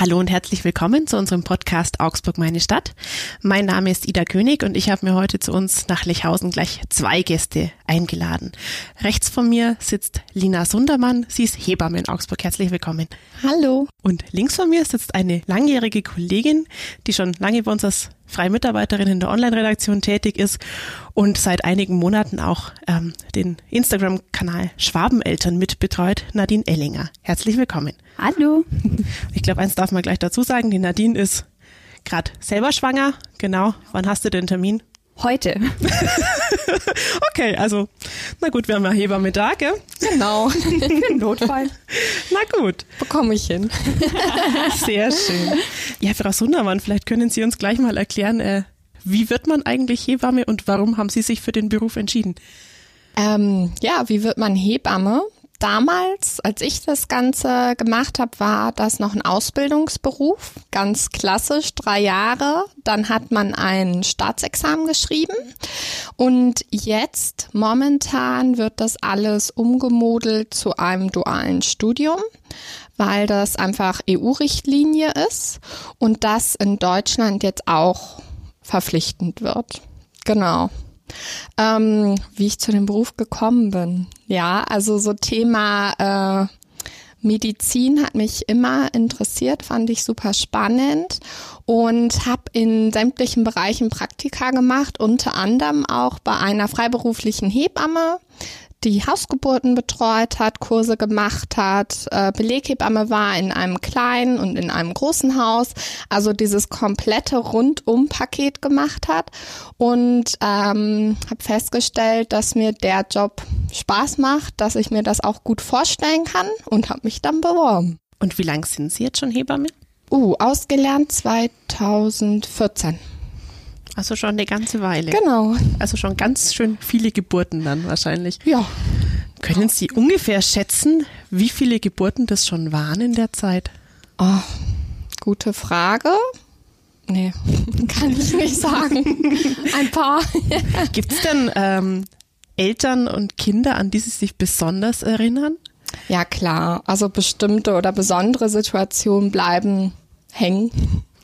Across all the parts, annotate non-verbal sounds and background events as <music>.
Hallo und herzlich willkommen zu unserem Podcast Augsburg meine Stadt. Mein Name ist Ida König und ich habe mir heute zu uns nach Lechhausen gleich zwei Gäste eingeladen. Rechts von mir sitzt Lina Sundermann, sie ist Hebamme in Augsburg. Herzlich willkommen. Hallo. Und links von mir sitzt eine langjährige Kollegin, die schon lange bei uns als freie Mitarbeiterin in der Online-Redaktion tätig ist und seit einigen Monaten auch ähm, den Instagram-Kanal Schwabeneltern mitbetreut, Nadine Ellinger. Herzlich willkommen. Hallo. <laughs> Ich glaube, eins darf man gleich dazu sagen, die Nadine ist gerade selber schwanger. Genau. Wann hast du den Termin? Heute. <laughs> okay, also, na gut, wir haben ja Hebamme da, gell? Genau. <laughs> Für Notfall. Na gut. Bekomme ich hin. <laughs> Sehr schön. Ja, Frau Sundermann, vielleicht können Sie uns gleich mal erklären, äh, wie wird man eigentlich Hebamme und warum haben Sie sich für den Beruf entschieden? Ähm, ja, wie wird man Hebamme? Damals, als ich das Ganze gemacht habe, war das noch ein Ausbildungsberuf, ganz klassisch, drei Jahre. Dann hat man ein Staatsexamen geschrieben und jetzt, momentan, wird das alles umgemodelt zu einem dualen Studium, weil das einfach EU-Richtlinie ist und das in Deutschland jetzt auch verpflichtend wird. Genau. Ähm, wie ich zu dem Beruf gekommen bin. Ja, also so Thema äh, Medizin hat mich immer interessiert, fand ich super spannend und habe in sämtlichen Bereichen Praktika gemacht, unter anderem auch bei einer freiberuflichen Hebamme, die Hausgeburten betreut hat, Kurse gemacht hat, äh, Beleghebamme war in einem kleinen und in einem großen Haus, also dieses komplette Rundum-Paket gemacht hat und ähm, habe festgestellt, dass mir der Job Spaß macht, dass ich mir das auch gut vorstellen kann und habe mich dann beworben. Und wie lange sind Sie jetzt schon Hebamme? Uh, ausgelernt 2014. Also schon eine ganze Weile. Genau. Also schon ganz schön viele Geburten dann wahrscheinlich. Ja. Können Sie ungefähr schätzen, wie viele Geburten das schon waren in der Zeit? Oh, gute Frage. Nee, <laughs> kann ich nicht sagen. Ein paar. <laughs> Gibt es denn ähm, Eltern und Kinder, an die Sie sich besonders erinnern? Ja, klar. Also bestimmte oder besondere Situationen bleiben hängen.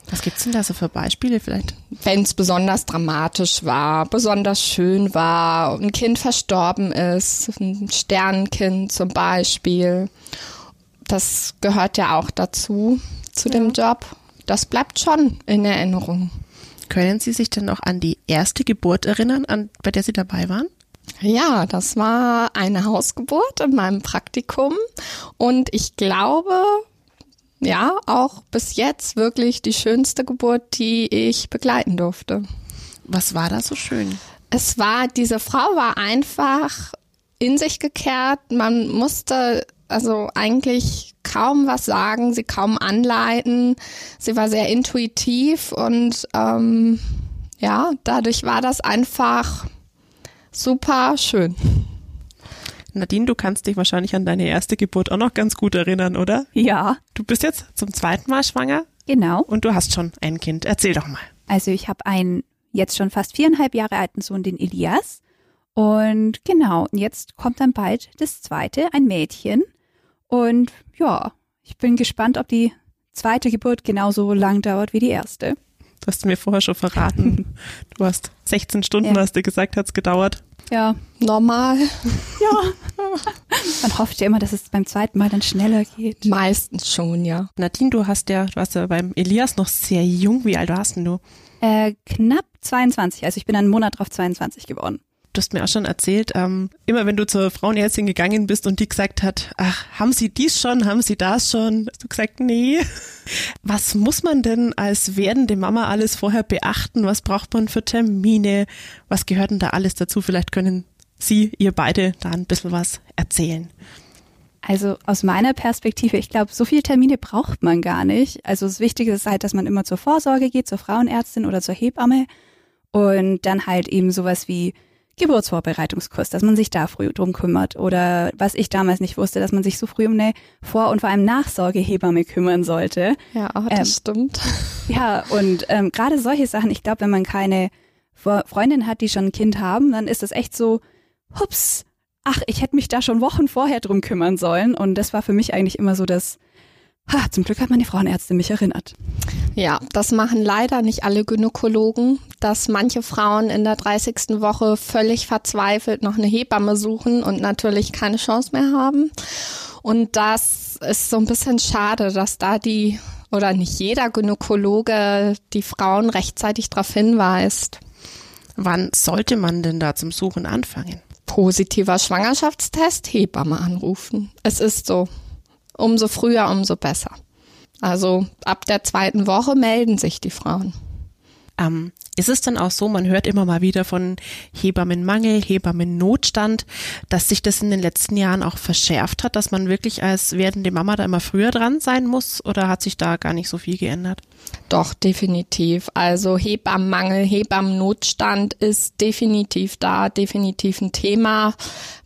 Was gibt's denn da so für Beispiele vielleicht? Wenn es besonders dramatisch war, besonders schön war, ein Kind verstorben ist, ein Sternenkind zum Beispiel. Das gehört ja auch dazu, zu ja. dem Job. Das bleibt schon in Erinnerung. Können Sie sich denn noch an die erste Geburt erinnern, an, bei der Sie dabei waren? Ja, das war eine Hausgeburt in meinem Praktikum und ich glaube, ja, auch bis jetzt wirklich die schönste Geburt, die ich begleiten durfte. Was war da so schön? Es war, diese Frau war einfach in sich gekehrt. Man musste also eigentlich kaum was sagen, sie kaum anleiten. Sie war sehr intuitiv und ähm, ja, dadurch war das einfach super schön. Nadine, du kannst dich wahrscheinlich an deine erste Geburt auch noch ganz gut erinnern, oder? Ja. Du bist jetzt zum zweiten Mal schwanger? Genau. Und du hast schon ein Kind. Erzähl doch mal. Also ich habe einen jetzt schon fast viereinhalb Jahre alten Sohn, den Elias. Und genau, jetzt kommt dann bald das zweite, ein Mädchen. Und ja, ich bin gespannt, ob die zweite Geburt genauso lang dauert wie die erste. Du hast mir vorher schon verraten. <laughs> du hast 16 Stunden, ja. hast du gesagt, hat es gedauert. Ja. Normal. <laughs> Ja. Man hofft ja immer, dass es beim zweiten Mal dann schneller geht. Meistens schon, ja. Nadine, du hast ja, du warst ja beim Elias noch sehr jung. Wie alt warst denn du? Äh, knapp 22. Also ich bin einen Monat drauf 22 geworden du hast mir auch schon erzählt, ähm, immer wenn du zur Frauenärztin gegangen bist und die gesagt hat, ach, haben Sie dies schon, haben Sie das schon? Hast du gesagt, nee. Was muss man denn als werdende Mama alles vorher beachten? Was braucht man für Termine? Was gehört denn da alles dazu? Vielleicht können Sie, ihr beide, da ein bisschen was erzählen. Also aus meiner Perspektive, ich glaube, so viele Termine braucht man gar nicht. Also das Wichtige ist halt, dass man immer zur Vorsorge geht, zur Frauenärztin oder zur Hebamme und dann halt eben sowas wie Geburtsvorbereitungskurs, dass man sich da früh drum kümmert. Oder was ich damals nicht wusste, dass man sich so früh um eine Vor- und vor allem Nachsorgehebamme kümmern sollte. Ja, das ähm, stimmt. <laughs> Ja, und ähm, gerade solche Sachen, ich glaube, wenn man keine Freundin hat, die schon ein Kind haben, dann ist das echt so, hups, ach, ich hätte mich da schon Wochen vorher drum kümmern sollen. Und das war für mich eigentlich immer so das Ha, zum Glück hat meine Frauenärztin mich erinnert. Ja, das machen leider nicht alle Gynäkologen, dass manche Frauen in der 30. Woche völlig verzweifelt noch eine Hebamme suchen und natürlich keine Chance mehr haben. Und das ist so ein bisschen schade, dass da die oder nicht jeder Gynäkologe die Frauen rechtzeitig darauf hinweist. Wann sollte man denn da zum Suchen anfangen? Positiver Schwangerschaftstest, Hebamme anrufen. Es ist so. Umso früher, umso besser. Also ab der zweiten Woche melden sich die Frauen. Ähm, ist es dann auch so, man hört immer mal wieder von Hebammenmangel, Hebammennotstand, dass sich das in den letzten Jahren auch verschärft hat, dass man wirklich als werdende Mama da immer früher dran sein muss oder hat sich da gar nicht so viel geändert? Doch, definitiv. Also Hebammenmangel, Hebammennotstand ist definitiv da, definitiv ein Thema,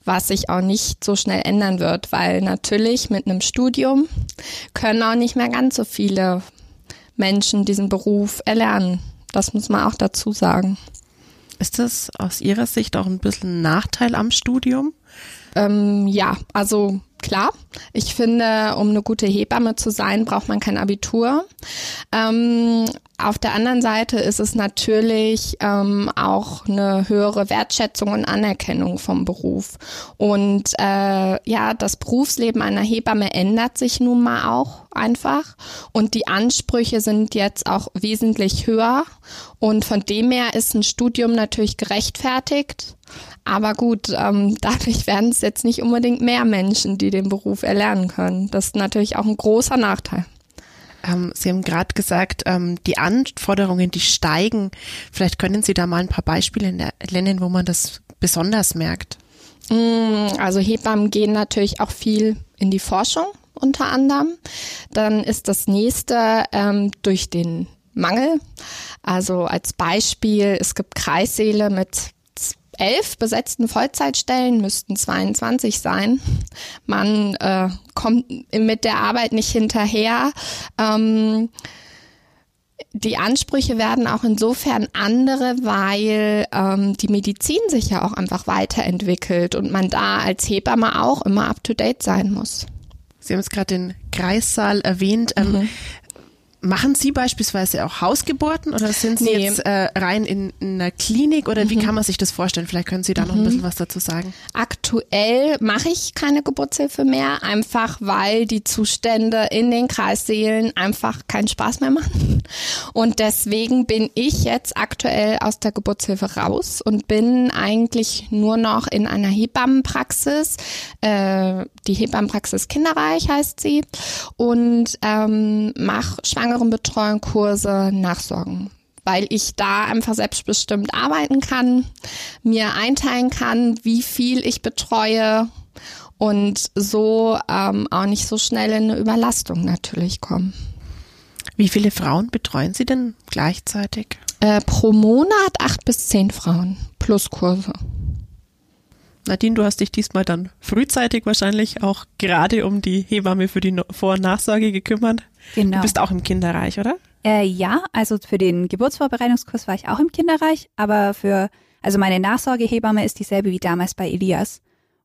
was sich auch nicht so schnell ändern wird, weil natürlich mit einem Studium können auch nicht mehr ganz so viele Menschen diesen Beruf erlernen. Das muss man auch dazu sagen. Ist das aus Ihrer Sicht auch ein bisschen ein Nachteil am Studium? Ähm, ja, also klar. Ich finde, um eine gute Hebamme zu sein, braucht man kein Abitur. Ähm, auf der anderen Seite ist es natürlich ähm, auch eine höhere Wertschätzung und Anerkennung vom Beruf. Und äh, ja, das Berufsleben einer Hebamme ändert sich nun mal auch einfach. Und die Ansprüche sind jetzt auch wesentlich höher. Und von dem her ist ein Studium natürlich gerechtfertigt. Aber gut, ähm, <laughs> dadurch werden es jetzt nicht unbedingt mehr Menschen, die den Beruf erlernen können. Das ist natürlich auch ein großer Nachteil. Ähm, Sie haben gerade gesagt, ähm, die Anforderungen, die steigen. Vielleicht können Sie da mal ein paar Beispiele nennen, wo man das besonders merkt. Mm, also Hebammen gehen natürlich auch viel in die Forschung unter anderem. Dann ist das nächste ähm, durch den Mangel. Also als Beispiel, es gibt Kreissäle mit elf besetzten Vollzeitstellen, müssten 22 sein. Man äh, kommt mit der Arbeit nicht hinterher. Ähm, die Ansprüche werden auch insofern andere, weil ähm, die Medizin sich ja auch einfach weiterentwickelt und man da als Hebamme auch immer up-to-date sein muss. Sie haben es gerade den Kreissaal erwähnt. Ähm, mhm. Machen Sie beispielsweise auch Hausgeburten oder sind Sie nee. jetzt äh, rein in, in, einer Klinik oder mhm. wie kann man sich das vorstellen? Vielleicht können Sie da mhm. noch ein mhm. bisschen was dazu sagen. Aktuell mache ich keine Geburtshilfe mehr, einfach weil die Zustände in den Kreissälen einfach keinen Spaß mehr machen. Und deswegen bin ich jetzt aktuell aus der Geburtshilfe raus und bin eigentlich nur noch in einer Hebammenpraxis. Äh, die Hebammenpraxis Kinderreich heißt sie und ähm, mache Schwangerschaft Schwangerenbetreuung, Kurse, Nachsorgen weil ich da einfach selbstbestimmt arbeiten kann, mir einteilen kann, wie viel ich betreue und so ähm, auch nicht so schnell in eine Überlastung natürlich kommen. Wie viele Frauen betreuen Sie denn gleichzeitig? Äh, pro Monat acht bis zehn Frauen plus Kurse. Nadine, du hast dich diesmal dann frühzeitig wahrscheinlich auch gerade um die Hebamme für die Vor- und Nachsorge gekümmert. Genau. Du bist auch im Kinderreich, oder? Äh, ja, also für den Geburtsvorbereitungskurs war ich auch im Kinderreich, aber für, also meine Nachsorgehebamme ist dieselbe wie damals bei Elias.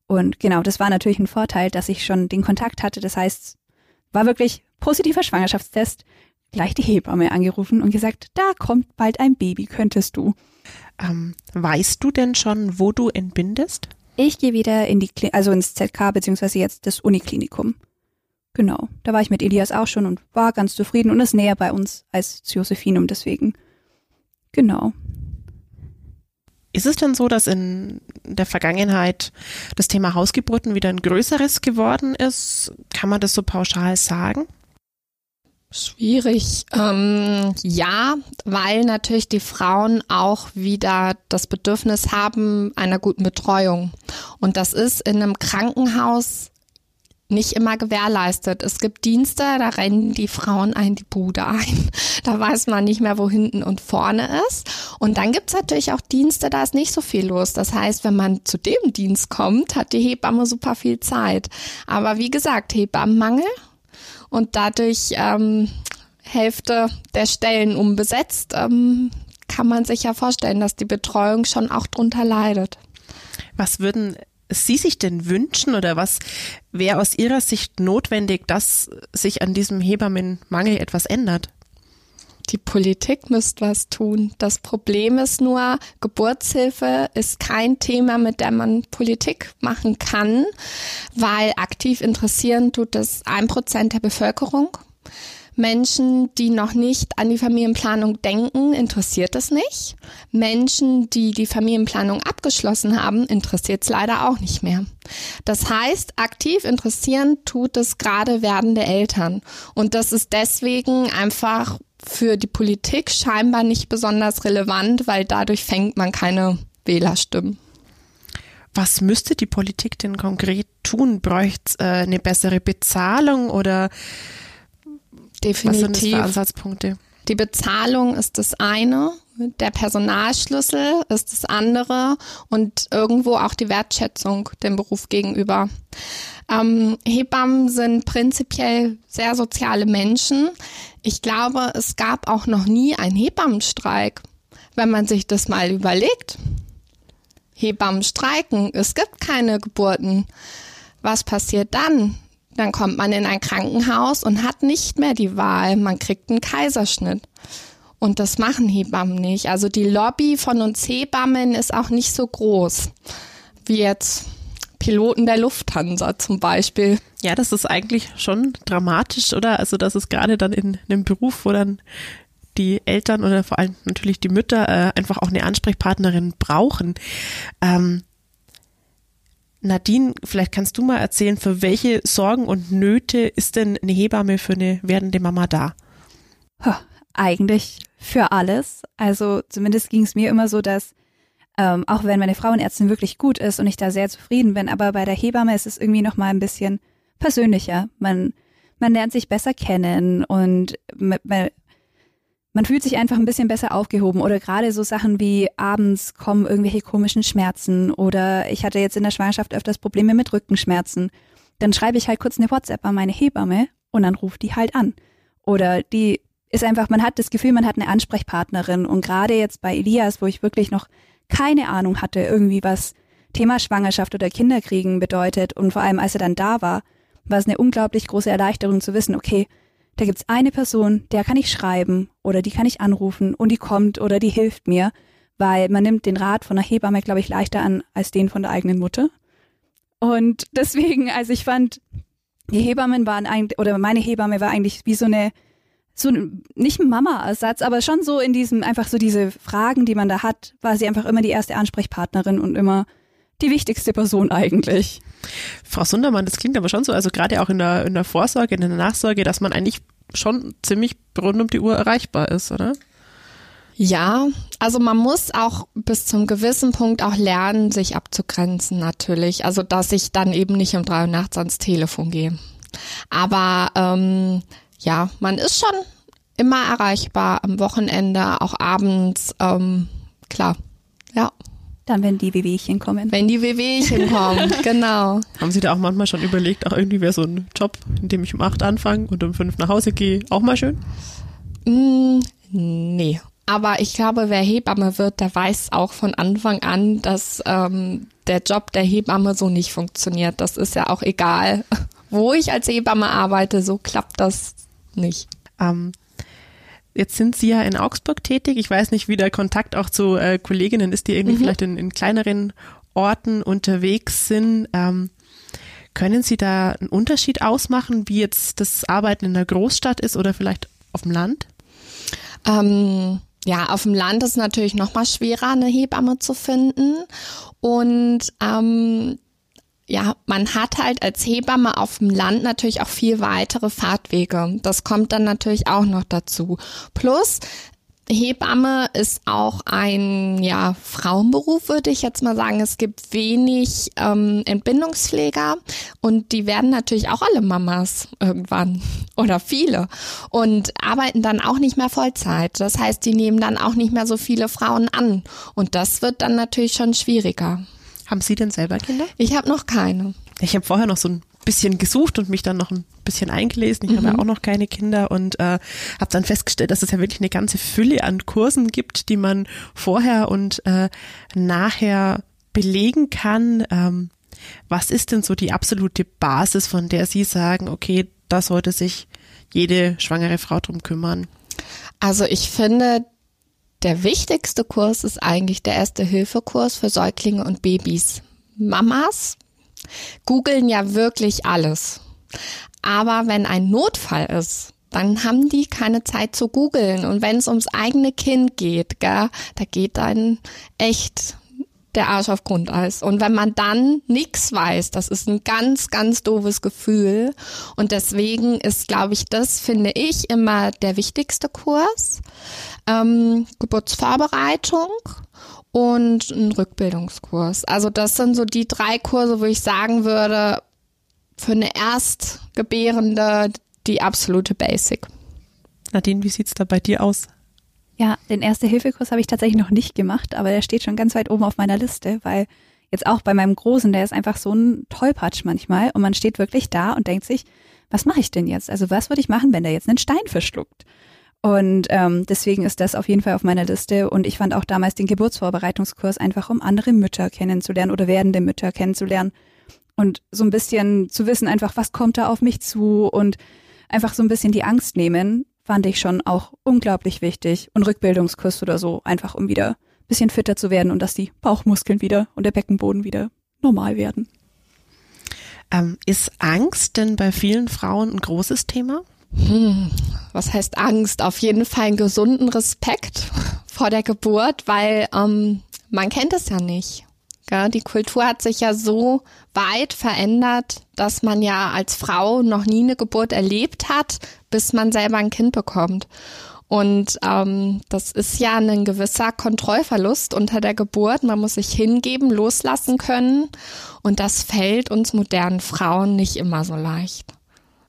Und genau, das war natürlich ein Vorteil, dass ich schon den Kontakt hatte. Das heißt, war wirklich positiver Schwangerschaftstest, gleich die Hebamme angerufen und gesagt, da kommt bald ein Baby, könntest du. Ähm, weißt du denn schon, wo du entbindest? Ich gehe wieder in die, Kli also ins ZK beziehungsweise jetzt das Uniklinikum. Genau, da war ich mit Elias auch schon und war ganz zufrieden und ist näher bei uns als Josephinum deswegen. Genau. Ist es denn so, dass in der Vergangenheit das Thema Hausgeburten wieder ein größeres geworden ist? Kann man das so pauschal sagen? Schwierig. Ähm, ja, weil natürlich die Frauen auch wieder das Bedürfnis haben einer guten Betreuung. Und das ist in einem Krankenhaus nicht immer gewährleistet. Es gibt Dienste, da rennen die Frauen ein die Bude ein. <laughs> Da weiß man nicht mehr, wo hinten und vorne ist. Und dann gibt's natürlich auch Dienste, da ist nicht so viel los. Das heißt, wenn man zu dem Dienst kommt, hat die Hebamme super viel Zeit. Aber wie gesagt, Hebammenmangel und dadurch ähm, Hälfte der Stellen unbesetzt, ähm, kann man sich ja vorstellen, dass die Betreuung schon auch drunter leidet. Was würden Sie sich denn wünschen oder was wäre aus Ihrer Sicht notwendig, dass sich an diesem Hebammenmangel etwas ändert? Die Politik müsste was tun. Das Problem ist nur, Geburtshilfe ist kein Thema, mit dem man Politik machen kann, weil aktiv interessieren tut es ein Prozent der Bevölkerung. Menschen, die noch nicht an die Familienplanung denken, interessiert es nicht. Menschen, die die Familienplanung abgeschlossen haben, interessiert es leider auch nicht mehr. Das heißt, aktiv interessieren tut es gerade werdende Eltern. Und das ist deswegen einfach für die Politik scheinbar nicht besonders relevant, weil dadurch fängt man keine Wählerstimmen. Was müsste die Politik denn konkret tun? Bräuchte es äh, eine bessere Bezahlung oder Definitiv. was sind das für Ansatzpunkte? Die Bezahlung ist das eine, der Personalschlüssel ist das andere und irgendwo auch die Wertschätzung dem Beruf gegenüber. Ähm, Hebammen sind prinzipiell sehr soziale Menschen. Ich glaube, es gab auch noch nie einen Hebammenstreik, wenn man sich das mal überlegt. Hebammen streiken, es gibt keine Geburten. Was passiert dann? Dann kommt man in ein Krankenhaus und hat nicht mehr die Wahl. Man kriegt einen Kaiserschnitt. Und das machen Hebammen nicht. Also die Lobby von uns Hebammen ist auch nicht so groß wie jetzt Piloten der Lufthansa zum Beispiel. Ja, das ist eigentlich schon dramatisch, oder? Also das ist gerade dann in einem Beruf, wo dann die Eltern oder vor allem natürlich die Mütter äh, einfach auch eine Ansprechpartnerin brauchen. Ähm, Nadine, vielleicht kannst du mal erzählen, für welche Sorgen und Nöte ist denn eine Hebamme für eine werdende Mama da? Eigentlich für alles. Also zumindest ging es mir immer so, dass ähm, auch wenn meine Frauenärztin wirklich gut ist und ich da sehr zufrieden bin, aber bei der Hebamme ist es irgendwie noch mal ein bisschen persönlicher. Man man lernt sich besser kennen und man, man fühlt sich einfach ein bisschen besser aufgehoben oder gerade so Sachen wie abends kommen irgendwelche komischen Schmerzen oder ich hatte jetzt in der Schwangerschaft öfters Probleme mit Rückenschmerzen. Dann schreibe ich halt kurz eine WhatsApp an meine Hebamme und dann ruft die halt an. Oder die ist einfach, man hat das Gefühl, man hat eine Ansprechpartnerin und gerade jetzt bei Elias, wo ich wirklich noch keine Ahnung hatte, irgendwie was Thema Schwangerschaft oder Kinderkriegen bedeutet. Und vor allem, als er dann da war, war es eine unglaublich große Erleichterung zu wissen, okay, da gibt's eine Person, der kann ich schreiben oder die kann ich anrufen und die kommt oder die hilft mir, weil man nimmt den Rat von der Hebamme, glaube ich, leichter an als den von der eigenen Mutter. Und <laughs> deswegen, also ich fand, die Hebammen waren eigentlich, oder meine Hebamme war eigentlich wie so eine so nicht ein Mama-Ersatz, aber schon so in diesem, einfach so diese Fragen, die man da hat, war sie einfach immer die erste Ansprechpartnerin und immer die wichtigste Person eigentlich. Frau Sundermann, das klingt aber schon so, also gerade auch in der, in der Vorsorge, in der Nachsorge, dass man eigentlich schon ziemlich rund um die Uhr erreichbar ist, oder? Ja, also man muss auch bis zum gewissen Punkt auch lernen, sich abzugrenzen natürlich. Also dass ich dann eben nicht um drei Uhr nachts ans Telefon gehe. Aber ähm, ja, man ist schon immer erreichbar am Wochenende, auch abends, ähm, klar. Ja. Dann, wenn die Wehwehchen kommen. Wenn die Wehwehchen kommen, <laughs> genau. Haben Sie da auch manchmal schon überlegt, auch irgendwie wäre so ein Job, in dem ich um acht anfange und um fünf nach Hause gehe, auch mal schön? Mm, nee. Aber ich glaube, wer Hebamme wird, der weiß auch von Anfang an, dass ähm, der Job der Hebamme so nicht funktioniert. Das ist ja auch egal, <laughs> wo ich als Hebamme arbeite, so klappt das nicht. Ähm, jetzt sind Sie ja in Augsburg tätig. Ich weiß nicht, wie der Kontakt auch zu äh, Kolleginnen ist, die irgendwie mhm. vielleicht in, in, kleineren Orten unterwegs sind. Ähm, können Sie da einen Unterschied ausmachen, wie jetzt das Arbeiten in der Großstadt ist oder vielleicht auf dem Land? Ähm, ja, auf dem Land ist natürlich noch mal schwerer, eine Hebamme zu finden. Und ähm, ja, man hat halt als Hebamme auf dem Land natürlich auch viel weitere Fahrtwege. Das kommt dann natürlich auch noch dazu. Plus, Hebamme ist auch ein ja, Frauenberuf, würde ich jetzt mal sagen. Es gibt wenig ähm, Entbindungspfleger und die werden natürlich auch alle Mamas irgendwann <laughs> oder viele und arbeiten dann auch nicht mehr Vollzeit. Das heißt, die nehmen dann auch nicht mehr so viele Frauen an und das wird dann natürlich schon schwieriger. Haben Sie denn selber Kinder? Ich habe noch keine. Ich habe vorher noch so ein bisschen gesucht und mich dann noch ein bisschen eingelesen. Ich mhm. habe ja auch noch keine Kinder und äh, habe dann festgestellt, dass es ja wirklich eine ganze Fülle an Kursen gibt, die man vorher und äh, nachher belegen kann. Ähm, Was ist denn so die absolute Basis, von der Sie sagen, okay, da sollte sich jede schwangere Frau drum kümmern? Also ich finde, der wichtigste Kurs ist eigentlich der Erste-Hilfe-Kurs für Säuglinge und Babys. Mamas googeln ja wirklich alles. Aber wenn ein Notfall ist, dann haben die keine Zeit zu googeln. Und wenn es ums eigene Kind geht, gell, da geht dann echt der Arsch auf Grundeis. Und wenn man dann nichts weiß, das ist ein ganz, ganz doofes Gefühl. Und deswegen ist, glaube ich, das finde ich immer der wichtigste Kurs. Ähm, Geburtsvorbereitung und ein Rückbildungskurs. Also das sind so die drei Kurse, wo ich sagen würde, für eine Erstgebärende die absolute Basic. Nadine, wie sieht's da bei dir aus? Ja, den Erste-Hilfe-Kurs habe ich tatsächlich noch nicht gemacht, aber der steht schon ganz weit oben auf meiner Liste, weil jetzt auch bei meinem Großen, der ist einfach so ein Tollpatsch manchmal und man steht wirklich da und denkt sich, was mache ich denn jetzt? Also was würde ich machen, wenn der jetzt einen Stein verschluckt? Und ähm, deswegen ist das auf jeden Fall auf meiner Liste. Und ich fand auch damals den Geburtsvorbereitungskurs einfach, um andere Mütter kennenzulernen oder werdende Mütter kennenzulernen und so ein bisschen zu wissen, einfach, was kommt da auf mich zu und einfach so ein bisschen die Angst nehmen, fand ich schon auch unglaublich wichtig. Und Rückbildungskurs oder so, einfach um wieder ein bisschen fitter zu werden und dass die Bauchmuskeln wieder und der Beckenboden wieder normal werden. Ähm, ist Angst denn bei vielen Frauen ein großes Thema? Hm, was heißt Angst? Auf jeden Fall einen gesunden Respekt vor der Geburt, weil ähm, man kennt es ja nicht. Ja, die Kultur hat sich ja so weit verändert, dass man ja als Frau noch nie eine Geburt erlebt hat, bis man selber ein Kind bekommt. Und ähm, das ist ja ein gewisser Kontrollverlust unter der Geburt. Man muss sich hingeben, loslassen können. Und das fällt uns modernen Frauen nicht immer so leicht.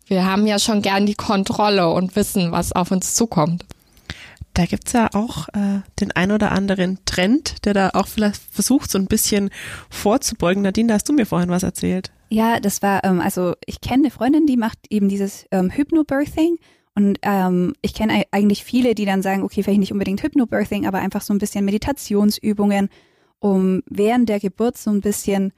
Wir haben ja schon gern die Kontrolle und wissen, was auf uns zukommt. Da gibt's ja auch äh, den ein oder anderen Trend, der da auch vielleicht versucht, so ein bisschen vorzubeugen. Nadine, da hast du mir vorhin was erzählt. Ja, das war, ähm, also ich kenne eine Freundin, die macht eben dieses ähm, Hypnobirthing. Und ähm, ich kenne eigentlich viele, die dann sagen, okay, vielleicht nicht unbedingt Hypnobirthing, aber einfach so ein bisschen Meditationsübungen, um während der Geburt so ein bisschen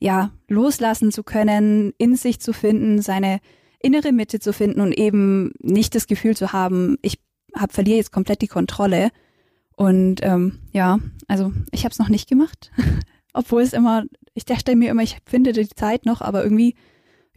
ja loslassen zu können, in sich zu finden, seine innere Mitte zu finden und eben nicht das Gefühl zu haben, ich hab, verliere jetzt komplett die Kontrolle. Und ähm, ja, also ich habe es noch nicht gemacht, <laughs> obwohl es immer, ich dachte mir immer, ich finde die Zeit noch, aber irgendwie,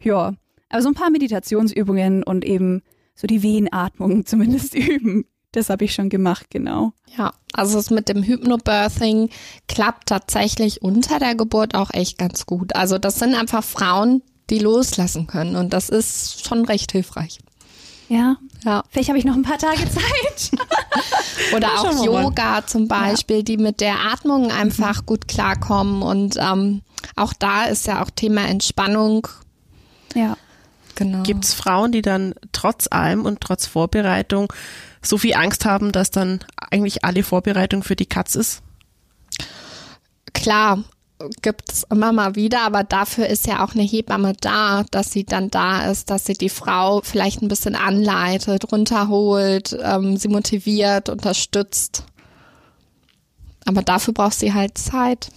ja. Aber so ein paar Meditationsübungen und eben so die Wehenatmung <laughs> zumindest üben. Das habe ich schon gemacht, genau. Ja, also es mit dem Hypnobirthing klappt tatsächlich unter der Geburt auch echt ganz gut. Also das sind einfach Frauen, die loslassen können und das ist schon recht hilfreich. Ja, ja. Vielleicht habe ich noch ein paar Tage <laughs> Zeit. <laughs> Oder auch Yoga zum Beispiel, ja. die mit der Atmung einfach mhm. gut klarkommen. Und ähm, auch da ist ja auch Thema Entspannung. Ja. Genau. Gibt es Frauen, die dann trotz allem und trotz Vorbereitung so viel Angst haben, dass dann eigentlich alle Vorbereitung für die Katz ist? Klar, gibt es immer mal wieder, aber dafür ist ja auch eine Hebamme da, dass sie dann da ist, dass sie die Frau vielleicht ein bisschen anleitet, runterholt, ähm, sie motiviert, unterstützt. Aber dafür braucht sie halt Zeit.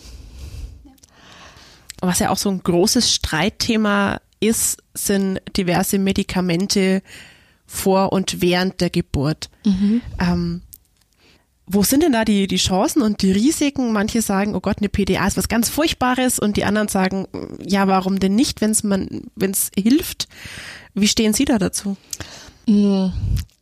Was ja auch so ein großes Streitthema ist, sind diverse Medikamente vor und während der Geburt. Mhm. Ähm, wo sind denn da die, die Chancen und die Risiken? Manche sagen, oh Gott, eine PDA ist was ganz Furchtbares und die anderen sagen, ja, warum denn nicht, wenn es man, wenn es hilft? Wie stehen Sie da dazu? Mm,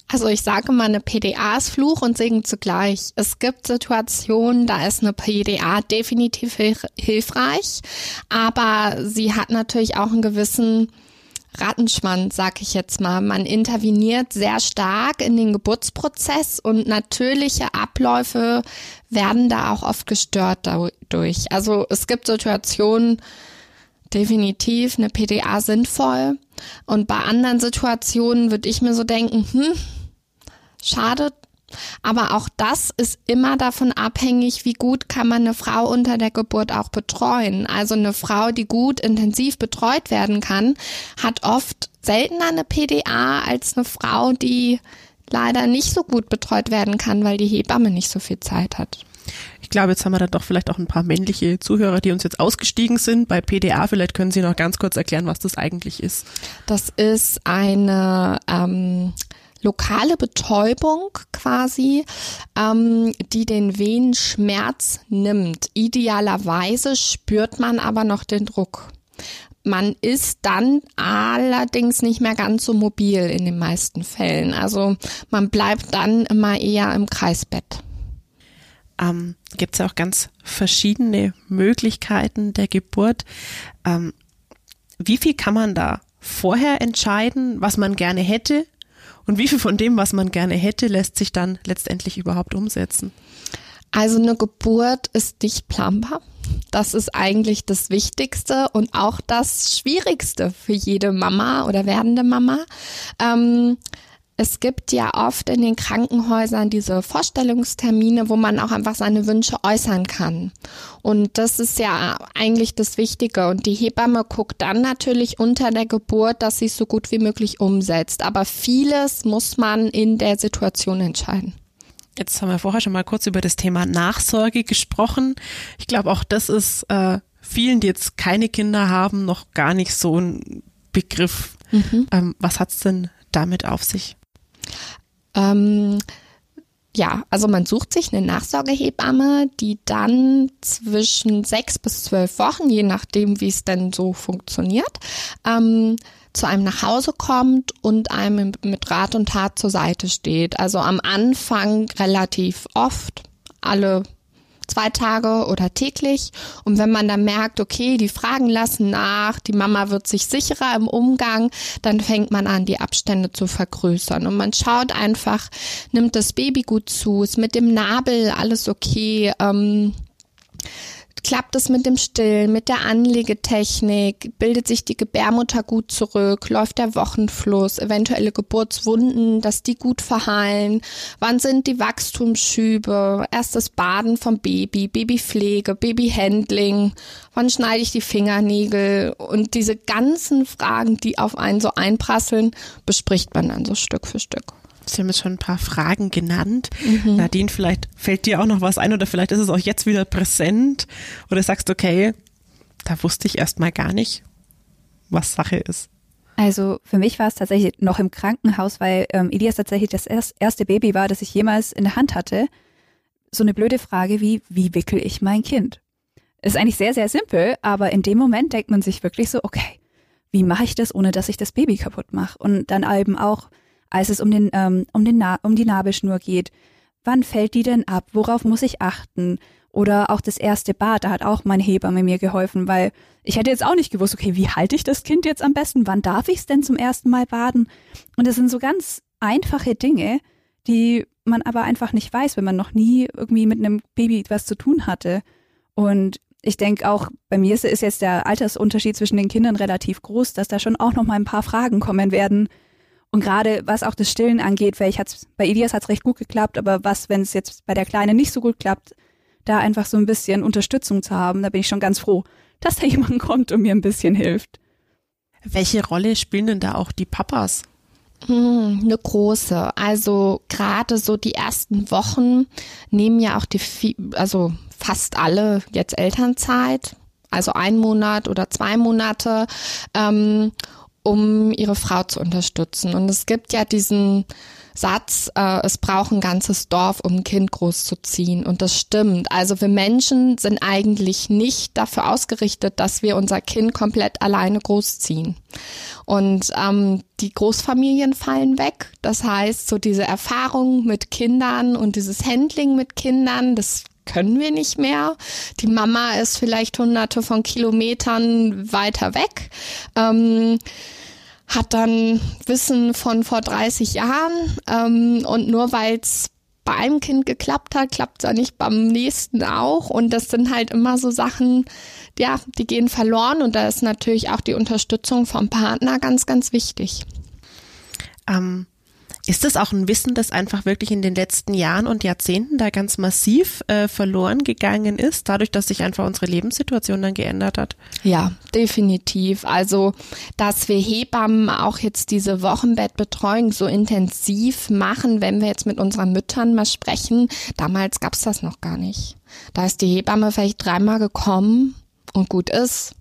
also ich sage mal, eine PDA ist Fluch und Segen zugleich. Es gibt Situationen, da ist eine PDA definitiv hilfreich, aber sie hat natürlich auch einen gewissen Rattenschwanz, sag ich jetzt mal. Man interveniert sehr stark in den Geburtsprozess und natürliche Abläufe werden da auch oft gestört dadurch. Also es gibt Situationen, definitiv eine PDA sinnvoll. Und bei anderen Situationen würde ich mir so denken, hm, schade, aber auch das ist immer davon abhängig, wie gut kann man eine Frau unter der Geburt auch betreuen. Also eine Frau, die gut intensiv betreut werden kann, hat oft seltener eine PDA als eine Frau, die leider nicht so gut betreut werden kann, weil die Hebamme nicht so viel Zeit hat. Ich glaube, jetzt haben wir da doch vielleicht auch ein paar männliche Zuhörer, die uns jetzt ausgestiegen sind. Bei PDA, vielleicht können Sie noch ganz kurz erklären, was das eigentlich ist. Das ist eine ähm, lokale Betäubung quasi, ähm, die den Venenschmerz nimmt. Idealerweise spürt man aber noch den Druck. Man ist dann allerdings nicht mehr ganz so mobil in den meisten Fällen. Also man bleibt dann immer eher im Kreisbett. Ähm, Gibt es auch ganz verschiedene Möglichkeiten der Geburt. Ähm, wie viel kann man da vorher entscheiden, was man gerne hätte? Und wie viel von dem, was man gerne hätte, lässt sich dann letztendlich überhaupt umsetzen? Also eine Geburt ist nicht planbar. Das ist eigentlich das Wichtigste und auch das Schwierigste für jede Mama oder werdende Mama. Ähm, es gibt ja oft in den Krankenhäusern diese Vorstellungstermine, wo man auch einfach seine Wünsche äußern kann. Und das ist ja eigentlich das Wichtige. Und die Hebamme guckt dann natürlich unter der Geburt, dass sie es so gut wie möglich umsetzt. Aber vieles muss man in der Situation entscheiden. Jetzt haben wir vorher schon mal kurz über das Thema Nachsorge gesprochen. Ich glaube, auch das ist äh, vielen, die jetzt keine Kinder haben, noch gar nicht so ein Begriff. Mhm. Ähm, was hat's denn damit auf sich? Ähm, ja, also man sucht sich eine Nachsorgehebamme, die dann zwischen sechs bis zwölf Wochen, je nachdem, wie es denn so funktioniert, ähm, zu einem nach Hause kommt und einem mit Rat und Tat zur Seite steht. Also am Anfang relativ oft, alle zwei Tage oder täglich. Und wenn man dann merkt, okay, die Fragen lassen nach, die Mama wird sich sicherer im Umgang, dann fängt man an, die Abstände zu vergrößern. Und man schaut einfach, nimmt das Baby gut zu, ist mit dem Nabel alles okay, ähm, klappt es mit dem Stillen, mit der Anlegetechnik, bildet sich die Gebärmutter gut zurück, läuft der Wochenfluss, eventuelle Geburtswunden, dass die gut verheilen, wann sind die Wachstumsschübe, erstes Baden vom Baby, Babypflege, Babyhandling, wann schneide ich die Fingernägel? Und diese ganzen Fragen, die auf einen so einprasseln, bespricht man dann so Stück für Stück. Sie haben jetzt schon ein paar Fragen genannt. Mhm. Nadine, vielleicht fällt dir auch noch was ein oder vielleicht ist es auch jetzt wieder präsent oder sagst, okay, da wusste ich erst mal gar nicht, was Sache ist. Also für mich war es tatsächlich noch im Krankenhaus, weil ähm, Elias tatsächlich das erste Baby war, das ich jemals in der Hand hatte. So eine blöde Frage wie, wie wickel ich mein Kind? Ist eigentlich sehr, sehr simpel, aber in dem Moment denkt man sich wirklich so, okay, wie mache ich das, ohne dass ich das Baby kaputt mache? Und dann eben auch, als es um, den, ähm, um, den Na um die Nabelschnur geht. Wann fällt die denn ab? Worauf muss ich achten? Oder auch das erste Bad, da hat auch mein Hebamme mir geholfen, weil ich hätte jetzt auch nicht gewusst, okay, wie halte ich das Kind jetzt am besten? Wann darf ich es denn zum ersten Mal baden? Und das sind so ganz einfache Dinge, die man aber einfach nicht weiß, wenn man noch nie irgendwie mit einem Baby was zu tun hatte. Und ich denke auch, bei mir ist, ist jetzt der Altersunterschied zwischen den Kindern relativ groß, dass da schon auch noch mal ein paar Fragen kommen werden, und gerade was auch das Stillen angeht, weil ich hat's, bei Elias hat's recht gut geklappt, aber was, wenn es jetzt bei der Kleinen nicht so gut klappt, da einfach so ein bisschen Unterstützung zu haben, da bin ich schon ganz froh, <laughs> dass da jemand kommt und mir ein bisschen hilft. Welche Rolle spielen denn da auch die Papas? Hm, eine große. Also gerade so die ersten Wochen nehmen ja auch die, also fast alle jetzt Elternzeit, also ein Monat oder zwei Monate. Ähm, um ihre Frau zu unterstützen. Und es gibt ja diesen Satz, äh, es braucht ein ganzes Dorf, um ein Kind großzuziehen. Und das stimmt. Also wir Menschen sind eigentlich nicht dafür ausgerichtet, dass wir unser Kind komplett alleine großziehen. Und ähm, die Großfamilien fallen weg. Das heißt, so diese Erfahrung mit Kindern und dieses Handling mit Kindern, das können wir nicht mehr. Die Mama ist vielleicht hunderte von Kilometern weiter weg. Ähm, hat dann Wissen von vor 30 Jahren ähm, und nur weil es bei einem Kind geklappt hat, klappt es ja nicht beim nächsten auch. Und das sind halt immer so Sachen, ja, die gehen verloren und da ist natürlich auch die Unterstützung vom Partner ganz, ganz wichtig. Ähm, Ist das auch ein Wissen, das einfach wirklich in den letzten Jahren und Jahrzehnten da ganz massiv äh, verloren gegangen ist, dadurch, dass sich einfach unsere Lebenssituation dann geändert hat? Ja, definitiv. Also, dass wir Hebammen auch jetzt diese Wochenbettbetreuung so intensiv machen, wenn wir jetzt mit unseren Müttern mal sprechen, damals gab's das noch gar nicht. Da ist die Hebamme vielleicht dreimal gekommen und gut ist.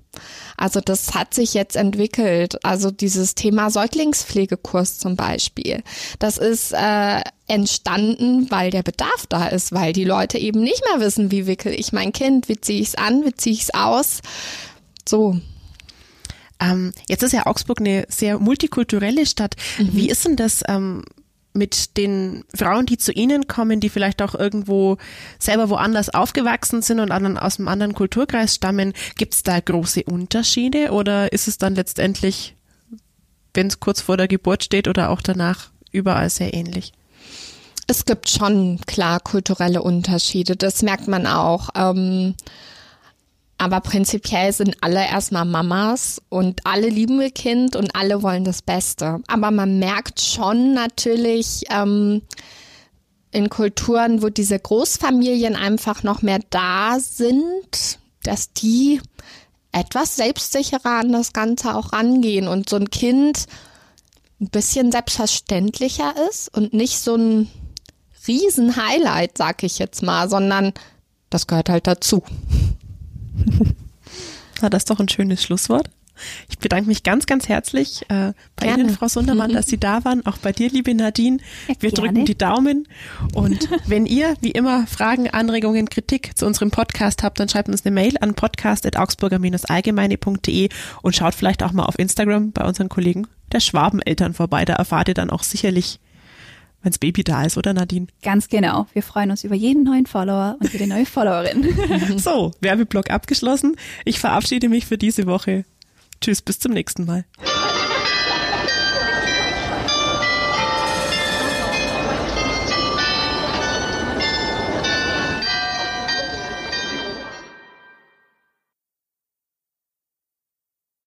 Also das hat sich jetzt entwickelt. Also dieses Thema Säuglingspflegekurs zum Beispiel. Das ist äh, entstanden, weil der Bedarf da ist, weil die Leute eben nicht mehr wissen, wie wickel ich mein Kind, wie ziehe ich es an, wie ziehe ich es aus. So. Ähm, jetzt ist ja Augsburg eine sehr multikulturelle Stadt. Mhm. Wie ist denn das? Ähm, mit den Frauen, die zu Ihnen kommen, die vielleicht auch irgendwo selber woanders aufgewachsen sind und anderen, aus einem anderen Kulturkreis stammen, gibt es da große Unterschiede oder ist es dann letztendlich, wenn es kurz vor der Geburt steht oder auch danach, überall sehr ähnlich? Es gibt schon klar kulturelle Unterschiede, das merkt man auch. Ähm aber prinzipiell sind alle erstmal Mamas und alle lieben ihr Kind und alle wollen das Beste. Aber man merkt schon natürlich ähm, in Kulturen, wo diese Großfamilien einfach noch mehr da sind, dass die etwas selbstsicherer an das Ganze auch rangehen und so ein Kind ein bisschen selbstverständlicher ist und nicht so ein Riesen-Highlight, sag ich jetzt mal, sondern das gehört halt dazu. Na, <laughs> das ist doch ein schönes Schlusswort. Ich bedanke mich ganz, ganz herzlich äh, bei Gerne. Ihnen, Frau Sundermann, dass Sie da waren. Auch bei dir, liebe Nadine. Ja, Wir gerne. drücken die Daumen. Und <laughs> wenn ihr, wie immer, Fragen, Anregungen, Kritik zu unserem Podcast habt, dann schreibt uns eine Mail an podcast.augsburger-allgemeine.de und schaut vielleicht auch mal auf Instagram bei unseren Kollegen der Schwabeneltern vorbei. Da erfahrt ihr dann auch sicherlich wenns Baby da ist, oder Nadine? Ganz genau. Wir freuen uns über jeden neuen Follower und jede neue Followerin. <laughs> so, Werbeblock abgeschlossen. Ich verabschiede mich für diese Woche. Tschüss, bis zum nächsten Mal.